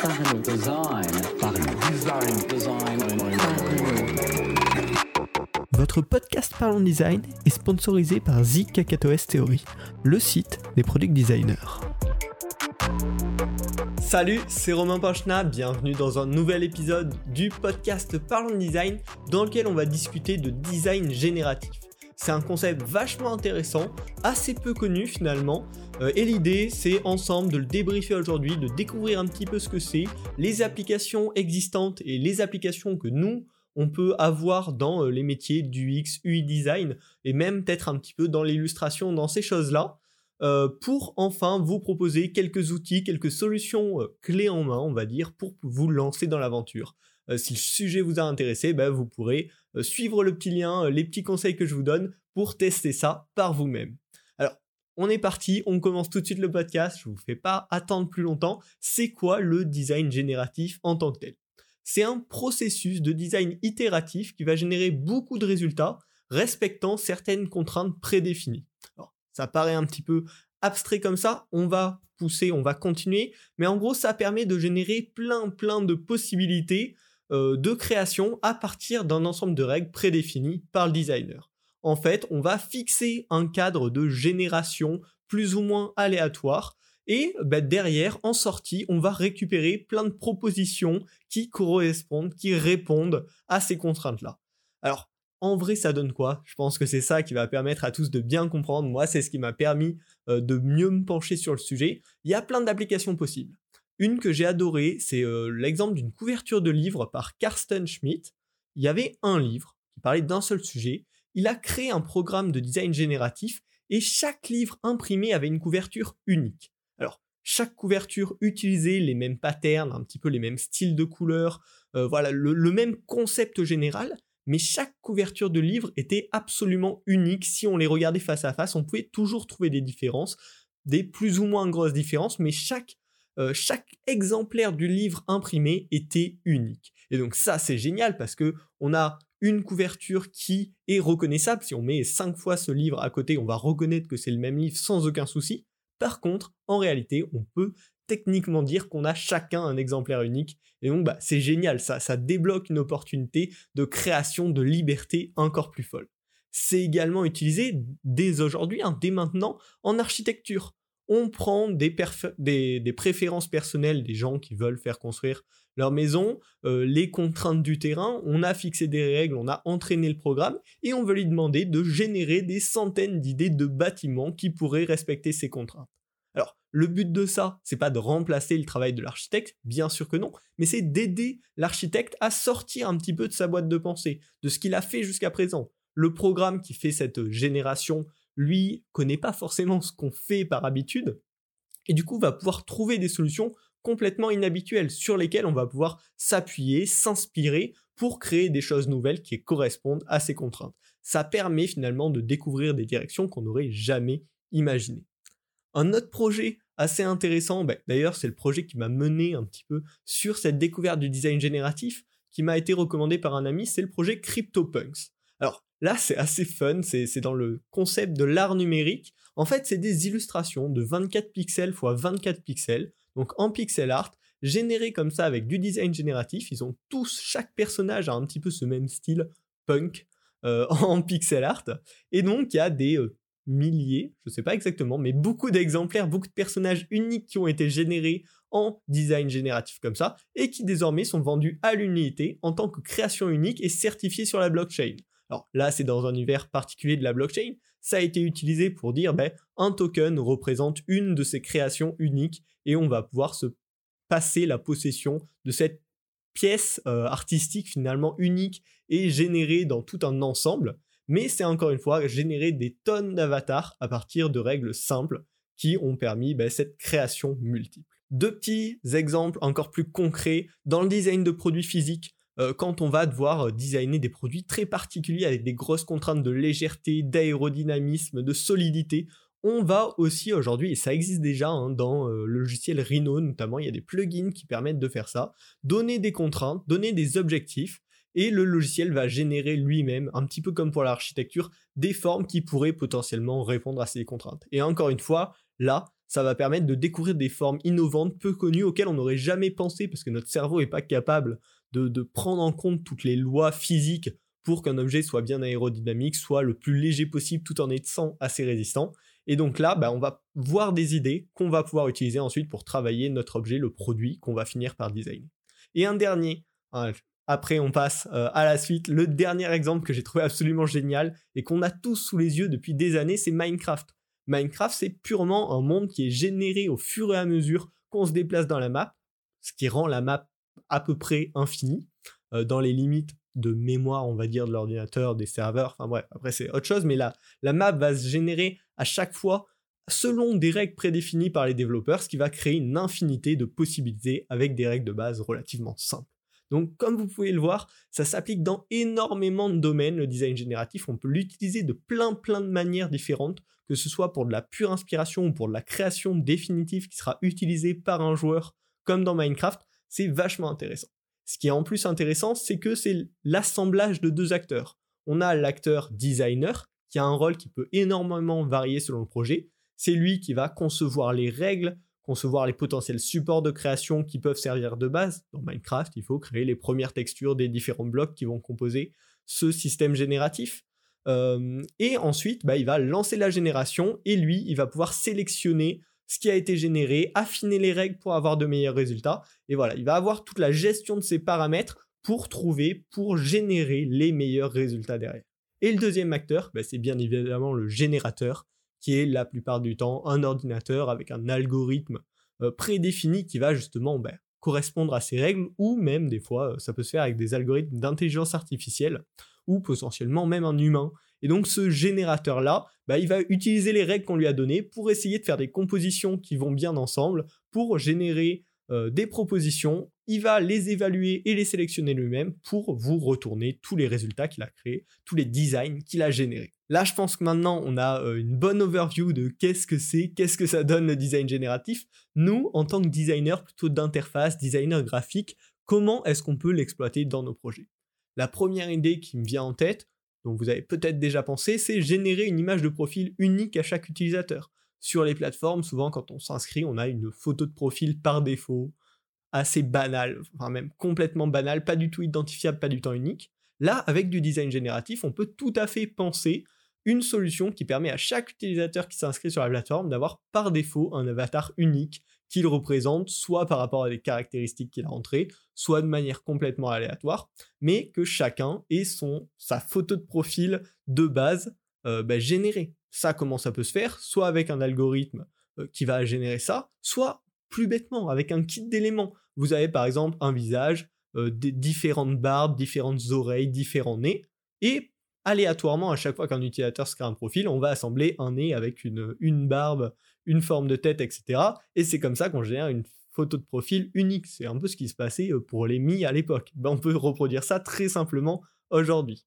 Parlons. Design. Parlons. Design. Design. Votre podcast Parlons Design est sponsorisé par The Kakatoes Theory, le site des product designers. Salut, c'est Romain Panchna, bienvenue dans un nouvel épisode du podcast Parlons Design dans lequel on va discuter de design génératif. C'est un concept vachement intéressant, assez peu connu finalement, euh, et l'idée c'est ensemble de le débriefer aujourd'hui, de découvrir un petit peu ce que c'est, les applications existantes et les applications que nous on peut avoir dans euh, les métiers du X, UI design et même peut-être un petit peu dans l'illustration, dans ces choses-là, euh, pour enfin vous proposer quelques outils, quelques solutions clés en main, on va dire, pour vous lancer dans l'aventure. Si le sujet vous a intéressé, ben, vous pourrez suivre le petit lien, les petits conseils que je vous donne pour tester ça par vous-même. Alors, on est parti, on commence tout de suite le podcast, je ne vous fais pas attendre plus longtemps. C'est quoi le design génératif en tant que tel? C'est un processus de design itératif qui va générer beaucoup de résultats respectant certaines contraintes prédéfinies. Alors, ça paraît un petit peu abstrait comme ça, on va pousser, on va continuer, mais en gros ça permet de générer plein plein de possibilités euh, de création à partir d'un ensemble de règles prédéfinies par le designer en fait, on va fixer un cadre de génération plus ou moins aléatoire. Et bah, derrière, en sortie, on va récupérer plein de propositions qui correspondent, qui répondent à ces contraintes-là. Alors, en vrai, ça donne quoi? Je pense que c'est ça qui va permettre à tous de bien comprendre. Moi, c'est ce qui m'a permis euh, de mieux me pencher sur le sujet. Il y a plein d'applications possibles. Une que j'ai adorée, c'est euh, l'exemple d'une couverture de livre par Karsten Schmidt. Il y avait un livre qui parlait d'un seul sujet il a créé un programme de design génératif et chaque livre imprimé avait une couverture unique. Alors, chaque couverture utilisait les mêmes patterns, un petit peu les mêmes styles de couleurs, euh, voilà, le, même concept général, mais chaque couverture de livre était absolument unique. Si on les regardait face à face, on pouvait toujours trouver des différences, des plus ou moins grosses différences, mais chaque, euh, chaque exemplaire du livre imprimé était unique. Et donc ça, c'est génial parce que on a une couverture qui est reconnaissable. Si on met cinq fois ce livre à côté, on va reconnaître que c'est le même livre sans aucun souci. Par contre, en réalité, on peut techniquement dire qu'on a chacun un exemplaire unique. Et donc, bah, c'est génial, ça, ça débloque une opportunité de création de liberté encore plus folle. C'est également utilisé dès aujourd'hui, hein, dès maintenant, en architecture. On prend des, préférences personnelles des gens qui veulent faire construire leur maison, euh, les contraintes du terrain, on a fixé des règles, on a entraîné le programme et on veut lui demander de générer des centaines d'idées de bâtiments qui pourraient respecter ces contraintes. Alors, le but de ça, c'est pas de remplacer le travail de l'architecte, bien sûr que non, mais c'est d'aider l'architecte à sortir un petit peu de sa boîte de pensée, de ce qu'il a fait jusqu'à présent. Le programme qui fait cette génération, lui, connaît pas forcément ce qu'on fait par habitude, et du coup va pouvoir trouver des solutions complètement inhabituelles sur lesquelles on va pouvoir s'appuyer, s'inspirer pour créer des choses nouvelles qui correspondent à ces contraintes. Ça permet finalement de découvrir des directions qu'on n'aurait jamais imaginées. Un autre projet assez intéressant, ben, d'ailleurs c'est le projet qui m'a mené un petit peu sur cette découverte du design génératif, qui m'a été recommandé par un ami, c'est le projet CryptoPunks. Alors là c'est assez fun, c'est dans le concept de l'art numérique. En fait c'est des illustrations de 24 pixels x 24 pixels donc en pixel art, généré comme ça avec du design génératif. Ils ont tous, chaque personnage a un petit peu ce même style punk euh, en pixel art. Et donc il y a des euh, milliers, je ne sais pas exactement, mais beaucoup d'exemplaires, beaucoup de personnages uniques qui ont été générés en design génératif comme ça, et qui désormais sont vendus à l'unité en tant que création unique et certifiés sur la blockchain. Alors là, c'est dans un univers particulier de la blockchain. Ça a été utilisé pour dire, ben, un token représente une de ces créations uniques et on va pouvoir se passer la possession de cette pièce euh, artistique finalement unique et générée dans tout un ensemble. Mais c'est encore une fois générer des tonnes d'avatars à partir de règles simples qui ont permis ben, cette création multiple. Deux petits exemples encore plus concrets dans le design de produits physiques. Euh, quand on va devoir euh, designer des produits très particuliers avec des grosses contraintes de légèreté, d'aérodynamisme, de solidité, on va aussi aujourd'hui, et ça existe déjà hein, dans euh, le logiciel Rhino notamment, il y a des plugins qui permettent de faire ça, donner des contraintes, donner des objectifs, et le logiciel va générer lui-même, un petit peu comme pour l'architecture, des formes qui pourraient potentiellement répondre à ces contraintes. Et encore une fois, là, ça va permettre de découvrir des formes innovantes, peu connues, auxquelles on n'aurait jamais pensé, parce que notre cerveau n'est pas capable de, prendre en compte toutes les lois physiques pour qu'un objet soit bien aérodynamique, soit le plus léger possible, tout en étant assez résistant. Et donc là, bah, on va voir des idées qu'on va pouvoir utiliser ensuite pour travailler notre objet, le produit qu'on va finir par designer. Et un dernier, hein, après on passe euh, à la suite, le dernier exemple que j'ai trouvé absolument génial et qu'on a tous sous les yeux depuis des années, c'est Minecraft. Minecraft, c'est purement un monde qui est généré au fur et à mesure qu'on se déplace dans la map, ce qui rend la map à peu près infinie, euh, dans les limites de mémoire, on va dire, de l'ordinateur, des serveurs, enfin bref, après c'est autre chose, mais là, la map va se générer à chaque fois selon des règles prédéfinies par les développeurs, ce qui va créer une infinité de possibilités avec des règles de base relativement simples. Donc comme vous pouvez le voir, ça s'applique dans énormément de domaines, le design génératif, on peut l'utiliser de plein plein de manières différentes, que ce soit pour de la pure inspiration ou pour de la création définitive qui sera utilisée par un joueur, comme dans Minecraft, c'est vachement intéressant. Ce qui est en plus intéressant, c'est que c'est l'assemblage de deux acteurs. On a l'acteur designer, qui a un rôle qui peut énormément varier selon le projet. C'est lui qui va concevoir les règles, concevoir les potentiels supports de création qui peuvent servir de base. Dans Minecraft, il faut créer les premières textures des différents blocs qui vont composer ce système génératif. Euh, et ensuite, bah, il va lancer la génération et lui, il va pouvoir sélectionner ce qui a été généré, affiner les règles pour avoir de meilleurs résultats. Et voilà, il va avoir toute la gestion de ses paramètres pour trouver, pour générer les meilleurs résultats derrière. Et le deuxième acteur, bah, c'est bien évidemment le générateur, qui est la plupart du temps un ordinateur avec un algorithme euh, prédéfini qui va justement bah, correspondre à ces règles, ou même des fois, euh, ça peut se faire avec des algorithmes d'intelligence artificielle, ou potentiellement même un humain et donc ce générateur-là, bah, il va utiliser les règles qu'on lui a données pour essayer de faire des compositions qui vont bien ensemble, pour générer euh, des propositions. Il va les évaluer et les sélectionner lui-même pour vous retourner tous les résultats qu'il a créés, tous les designs qu'il a générés. Là, je pense que maintenant, on a euh, une bonne overview de qu'est-ce que c'est, qu'est-ce que ça donne le design génératif. Nous, en tant que designer plutôt d'interface, designer graphique, comment est-ce qu'on peut l'exploiter dans nos projets? La première idée qui me vient en tête, dont vous avez peut-être déjà pensé, c'est générer une image de profil unique à chaque utilisateur. Sur les plateformes, souvent quand on s'inscrit, on a une photo de profil par défaut, assez banale, enfin même complètement banale, pas du tout identifiable, pas du tout unique. Là, avec du design génératif, on peut tout à fait penser une solution qui permet à chaque utilisateur qui s'inscrit sur la plateforme d'avoir par défaut un avatar unique qu'il représente, soit par rapport à des caractéristiques qu'il a entrées, soit de manière complètement aléatoire, mais que chacun ait son, sa photo de profil de base euh, bah, générée. Ça, comment ça peut se faire? Soit avec un algorithme euh, qui va générer ça, soit plus bêtement, avec un kit d'éléments. Vous avez par exemple un visage, euh, des différentes barbes, différentes oreilles, différents nez, et aléatoirement, à chaque fois qu'un utilisateur se crée un profil, on va assembler un nez avec une, une barbe, une forme de tête, etc. Et c'est comme ça qu'on génère une photo de profil unique. C'est un peu ce qui se passait euh, pour les Mi à l'époque. Ben, on peut reproduire ça très simplement aujourd'hui.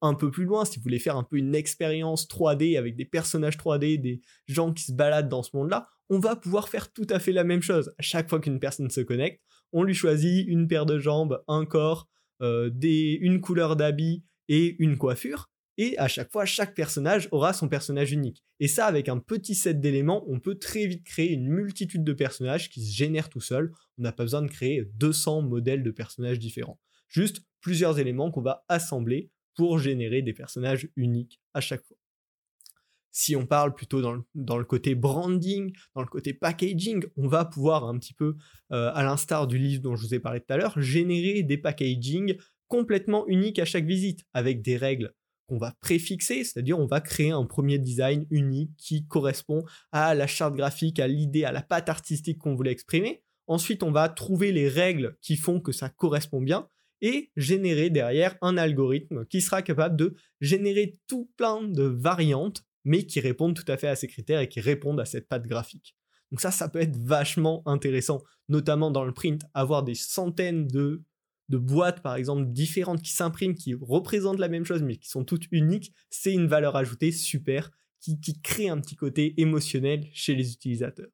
Un peu plus loin, si vous voulez faire un peu une expérience 3D avec des personnages 3D, des gens qui se baladent dans ce monde-là, on va pouvoir faire tout à fait la même chose. À chaque fois qu'une personne se connecte, on lui choisit une paire de jambes, un corps, euh, des, une couleur d'habit et une coiffure. Et à chaque fois, chaque personnage aura son personnage unique. Et ça, avec un petit set d'éléments, on peut très vite créer une multitude de personnages qui se génèrent tout seuls. On n'a pas besoin de créer 200 modèles de personnages différents. Juste plusieurs éléments qu'on va assembler pour générer des personnages uniques à chaque fois. Si on parle plutôt dans le, côté branding, dans le côté packaging, on va pouvoir un petit peu, euh, à l'instar du livre dont je vous ai parlé tout à l'heure, générer des packaging complètement uniques à chaque visite, avec des règles qu'on va préfixer, c'est-à-dire on va créer un premier design unique qui correspond à la charte graphique, à l'idée, à la patte artistique qu'on voulait exprimer. Ensuite, on va trouver les règles qui font que ça correspond bien et générer derrière un algorithme qui sera capable de générer tout plein de variantes, mais qui répondent tout à fait à ces critères et qui répondent à cette patte graphique. Donc ça, ça peut être vachement intéressant, notamment dans le print, avoir des centaines de de boîtes, par exemple, différentes qui s'impriment, qui représentent la même chose, mais qui sont toutes uniques, c'est une valeur ajoutée super qui, crée un petit côté émotionnel chez les utilisateurs.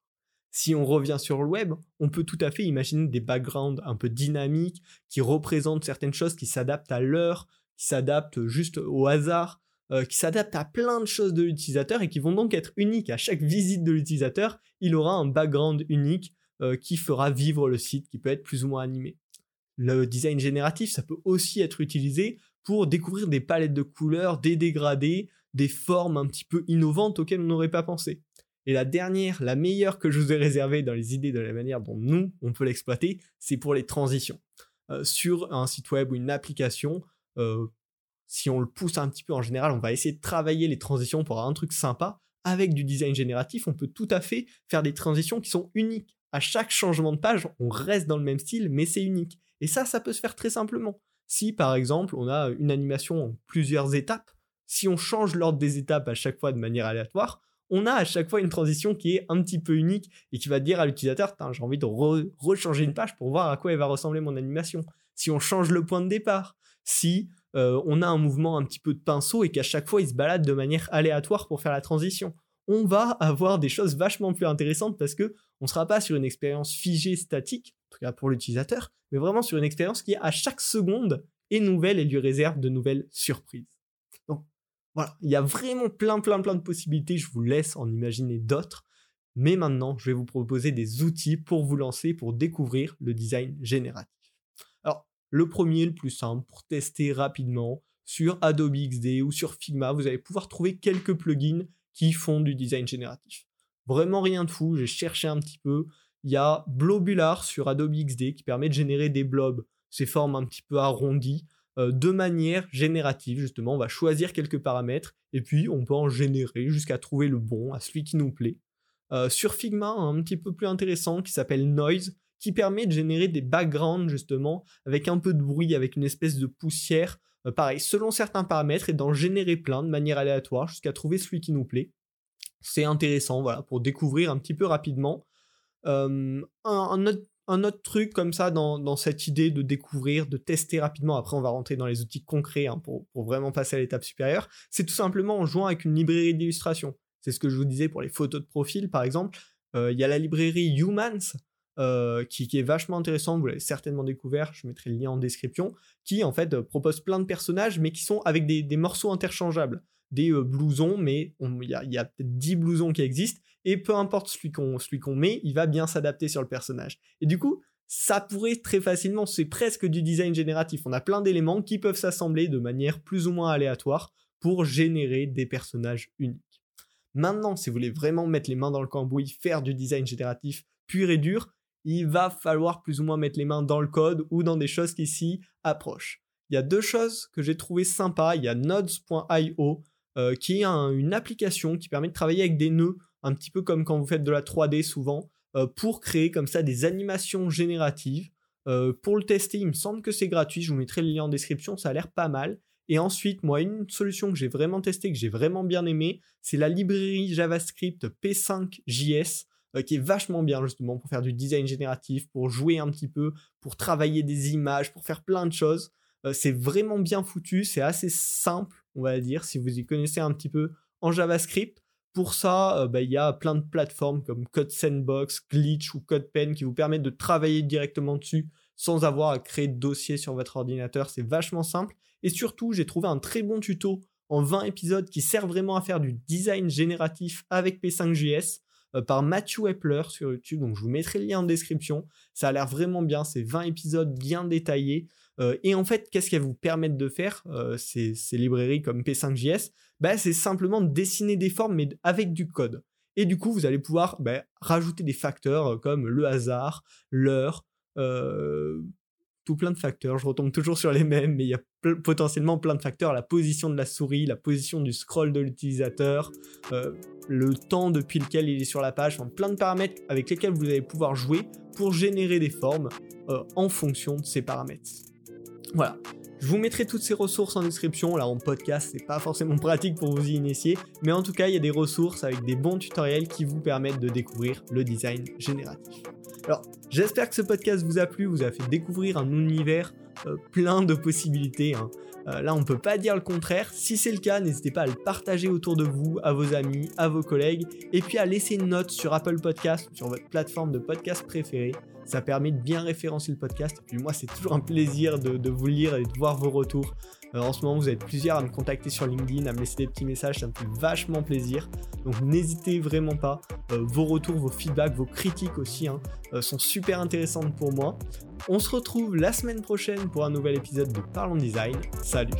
Si on revient sur le web, on peut tout à fait imaginer des backgrounds un peu dynamiques qui représentent certaines choses qui s'adaptent à l'heure, qui s'adaptent juste au hasard. euh, qui s'adaptent à plein de choses de l'utilisateur et qui vont donc être uniques. À chaque visite de l'utilisateur, il aura un background unique euh, qui fera vivre le site, qui peut être plus ou moins animé. Le design génératif, ça peut aussi être utilisé pour découvrir des palettes de couleurs, des dégradés, des formes un petit peu innovantes auxquelles on n'aurait pas pensé. Et la dernière, la meilleure que je vous ai réservée dans les idées de la manière dont nous, on peut l'exploiter, c'est pour les transitions. Euh, sur un site web ou une application, euh, si on le pousse un petit peu en général, on va essayer de travailler les transitions pour avoir un truc sympa. Avec du design génératif, on peut tout à fait faire des transitions qui sont uniques. À chaque changement de page, on reste dans le même style, mais c'est unique. Et ça, ça peut se faire très simplement. Si par exemple, on a une animation en plusieurs étapes, si on change l'ordre des étapes à chaque fois de manière aléatoire, on a à chaque fois une transition qui est un petit peu unique et qui va dire à l'utilisateur, j'ai envie de rechanger une page pour voir à quoi elle va ressembler mon animation. Si on change le point de départ, si euh, on a un mouvement un petit peu de pinceau et qu'à chaque fois il se balade de manière aléatoire pour faire la transition, on va avoir des choses vachement plus intéressantes parce que on sera pas sur une expérience figée statique, en tout cas pour l'utilisateur, mais vraiment sur une expérience qui à chaque seconde est nouvelle et lui réserve de nouvelles surprises. Voilà, il y a vraiment plein, plein, plein de possibilités. Je vous laisse en imaginer d'autres. Mais maintenant, je vais vous proposer des outils pour vous lancer, pour découvrir le design génératif. Alors, le premier, le plus simple, pour tester rapidement, sur Adobe XD ou sur Figma, vous allez pouvoir trouver quelques plugins qui font du design génératif. Vraiment rien de fou, j'ai cherché un petit peu. Il y a Blobular sur Adobe XD qui permet de générer des blobs, ces formes un petit peu arrondies, euh, de manière générative, justement. On va choisir quelques paramètres et puis on peut en générer jusqu'à trouver le bon, à celui qui nous plaît. Euh, sur Figma, un petit peu plus intéressant qui s'appelle Noise, qui permet de générer des backgrounds justement avec un peu de bruit, avec une espèce de poussière, euh, pareil, selon certains paramètres et d'en générer plein de manière aléatoire jusqu'à trouver celui qui nous plaît. C'est intéressant, voilà, pour découvrir un petit peu rapidement. un, autre un autre truc comme ça dans, cette idée de découvrir, de tester rapidement, après on va rentrer dans les outils concrets hein, pour, vraiment passer à l'étape supérieure, c'est tout simplement en jouant avec une librairie d'illustration. C'est ce que je vous disais pour les photos de profil par exemple. Euh, il y a la librairie Humans euh, qui, est vachement intéressant, vous l'avez certainement découvert, je mettrai le lien en description, qui en fait propose plein de personnages mais qui sont avec des, morceaux interchangeables. Des euh, blousons, mais il y a, peut-être 10 blousons qui existent, et peu importe celui qu'on qu'on met, il va bien s'adapter sur le personnage. Et du coup, ça pourrait très facilement, c'est presque du design génératif. On a plein d'éléments qui peuvent s'assembler de manière plus ou moins aléatoire pour générer des personnages uniques. Maintenant, si vous voulez vraiment mettre les mains dans le cambouis, faire du design génératif pur et dur, il va falloir plus ou moins mettre les mains dans le code ou dans des choses qui s'y approchent. Il y a deux choses que j'ai trouvées sympas. Il y a nodes.io euh, qui est une application qui permet de travailler avec des nœuds un petit peu comme quand vous faites de la 3D souvent, euh, pour créer comme ça des animations génératives. Euh, pour le tester, il me semble que c'est gratuit, je vous mettrai le lien en description, ça a l'air pas mal. Et ensuite, moi, une solution que j'ai vraiment testée, que j'ai vraiment bien aimé, c'est la librairie JavaScript P5JS, euh, qui est vachement bien justement pour faire du design génératif, pour jouer un petit peu, pour travailler des images, pour faire plein de choses. C'est vraiment bien foutu, c'est assez simple, on va dire, si vous y connaissez un petit peu en JavaScript. Pour ça, euh, bah, il y a plein de plateformes comme Code Sandbox, Glitch ou CodePen qui vous permettent de travailler directement dessus sans avoir à créer de dossier sur votre ordinateur. C'est vachement simple. Et surtout, j'ai trouvé un très bon tuto en 20 épisodes qui sert vraiment à faire du design génératif avec P5JS euh, par Matthew Epler sur YouTube. Donc je vous mettrai le lien en description. Ça a l'air vraiment bien. C'est 20 épisodes bien détaillés. Euh, et en fait, qu'est-ce qu'elles vous permettent de faire, ces, librairies comme P5JS bah, c'est simplement dessiner des formes, mais avec du code. Et du coup, vous allez pouvoir bah, rajouter des facteurs euh, comme le hasard, l'heure, euh, tout plein de facteurs. Je retombe toujours sur les mêmes, mais il y a potentiellement plein de facteurs. La position de la souris, la position du scroll de l'utilisateur, euh, le temps depuis lequel il est sur la page, enfin, plein de paramètres avec lesquels vous allez pouvoir jouer pour générer des formes en fonction de ces paramètres. Voilà, je vous mettrai toutes ces ressources en description. Là, en podcast, c'est pas forcément pratique pour vous y initier, mais en tout cas, il y a des ressources avec des bons tutoriels qui vous permettent de découvrir le design génératif. Alors, j'espère que ce podcast vous a plu, vous a fait découvrir un univers euh, plein de possibilités. Hein. Euh, là, on peut pas dire le contraire. Si c'est le cas, n'hésitez pas à le partager autour de vous, à vos amis, à vos collègues, et puis à laisser une note sur Apple Podcast, sur votre plateforme de podcast préférée. Ça permet de bien référencer le podcast. Et puis moi, c'est toujours un plaisir de, vous lire et de voir vos retours. Euh, en ce moment, vous êtes plusieurs à me contacter sur LinkedIn, à me laisser des petits messages, ça me fait vachement plaisir. Donc n'hésitez vraiment pas. Euh, vos retours, vos feedbacks, vos critiques aussi hein, euh, sont super intéressantes pour moi. On se retrouve la semaine prochaine pour un nouvel épisode de Parlons Design. Salut.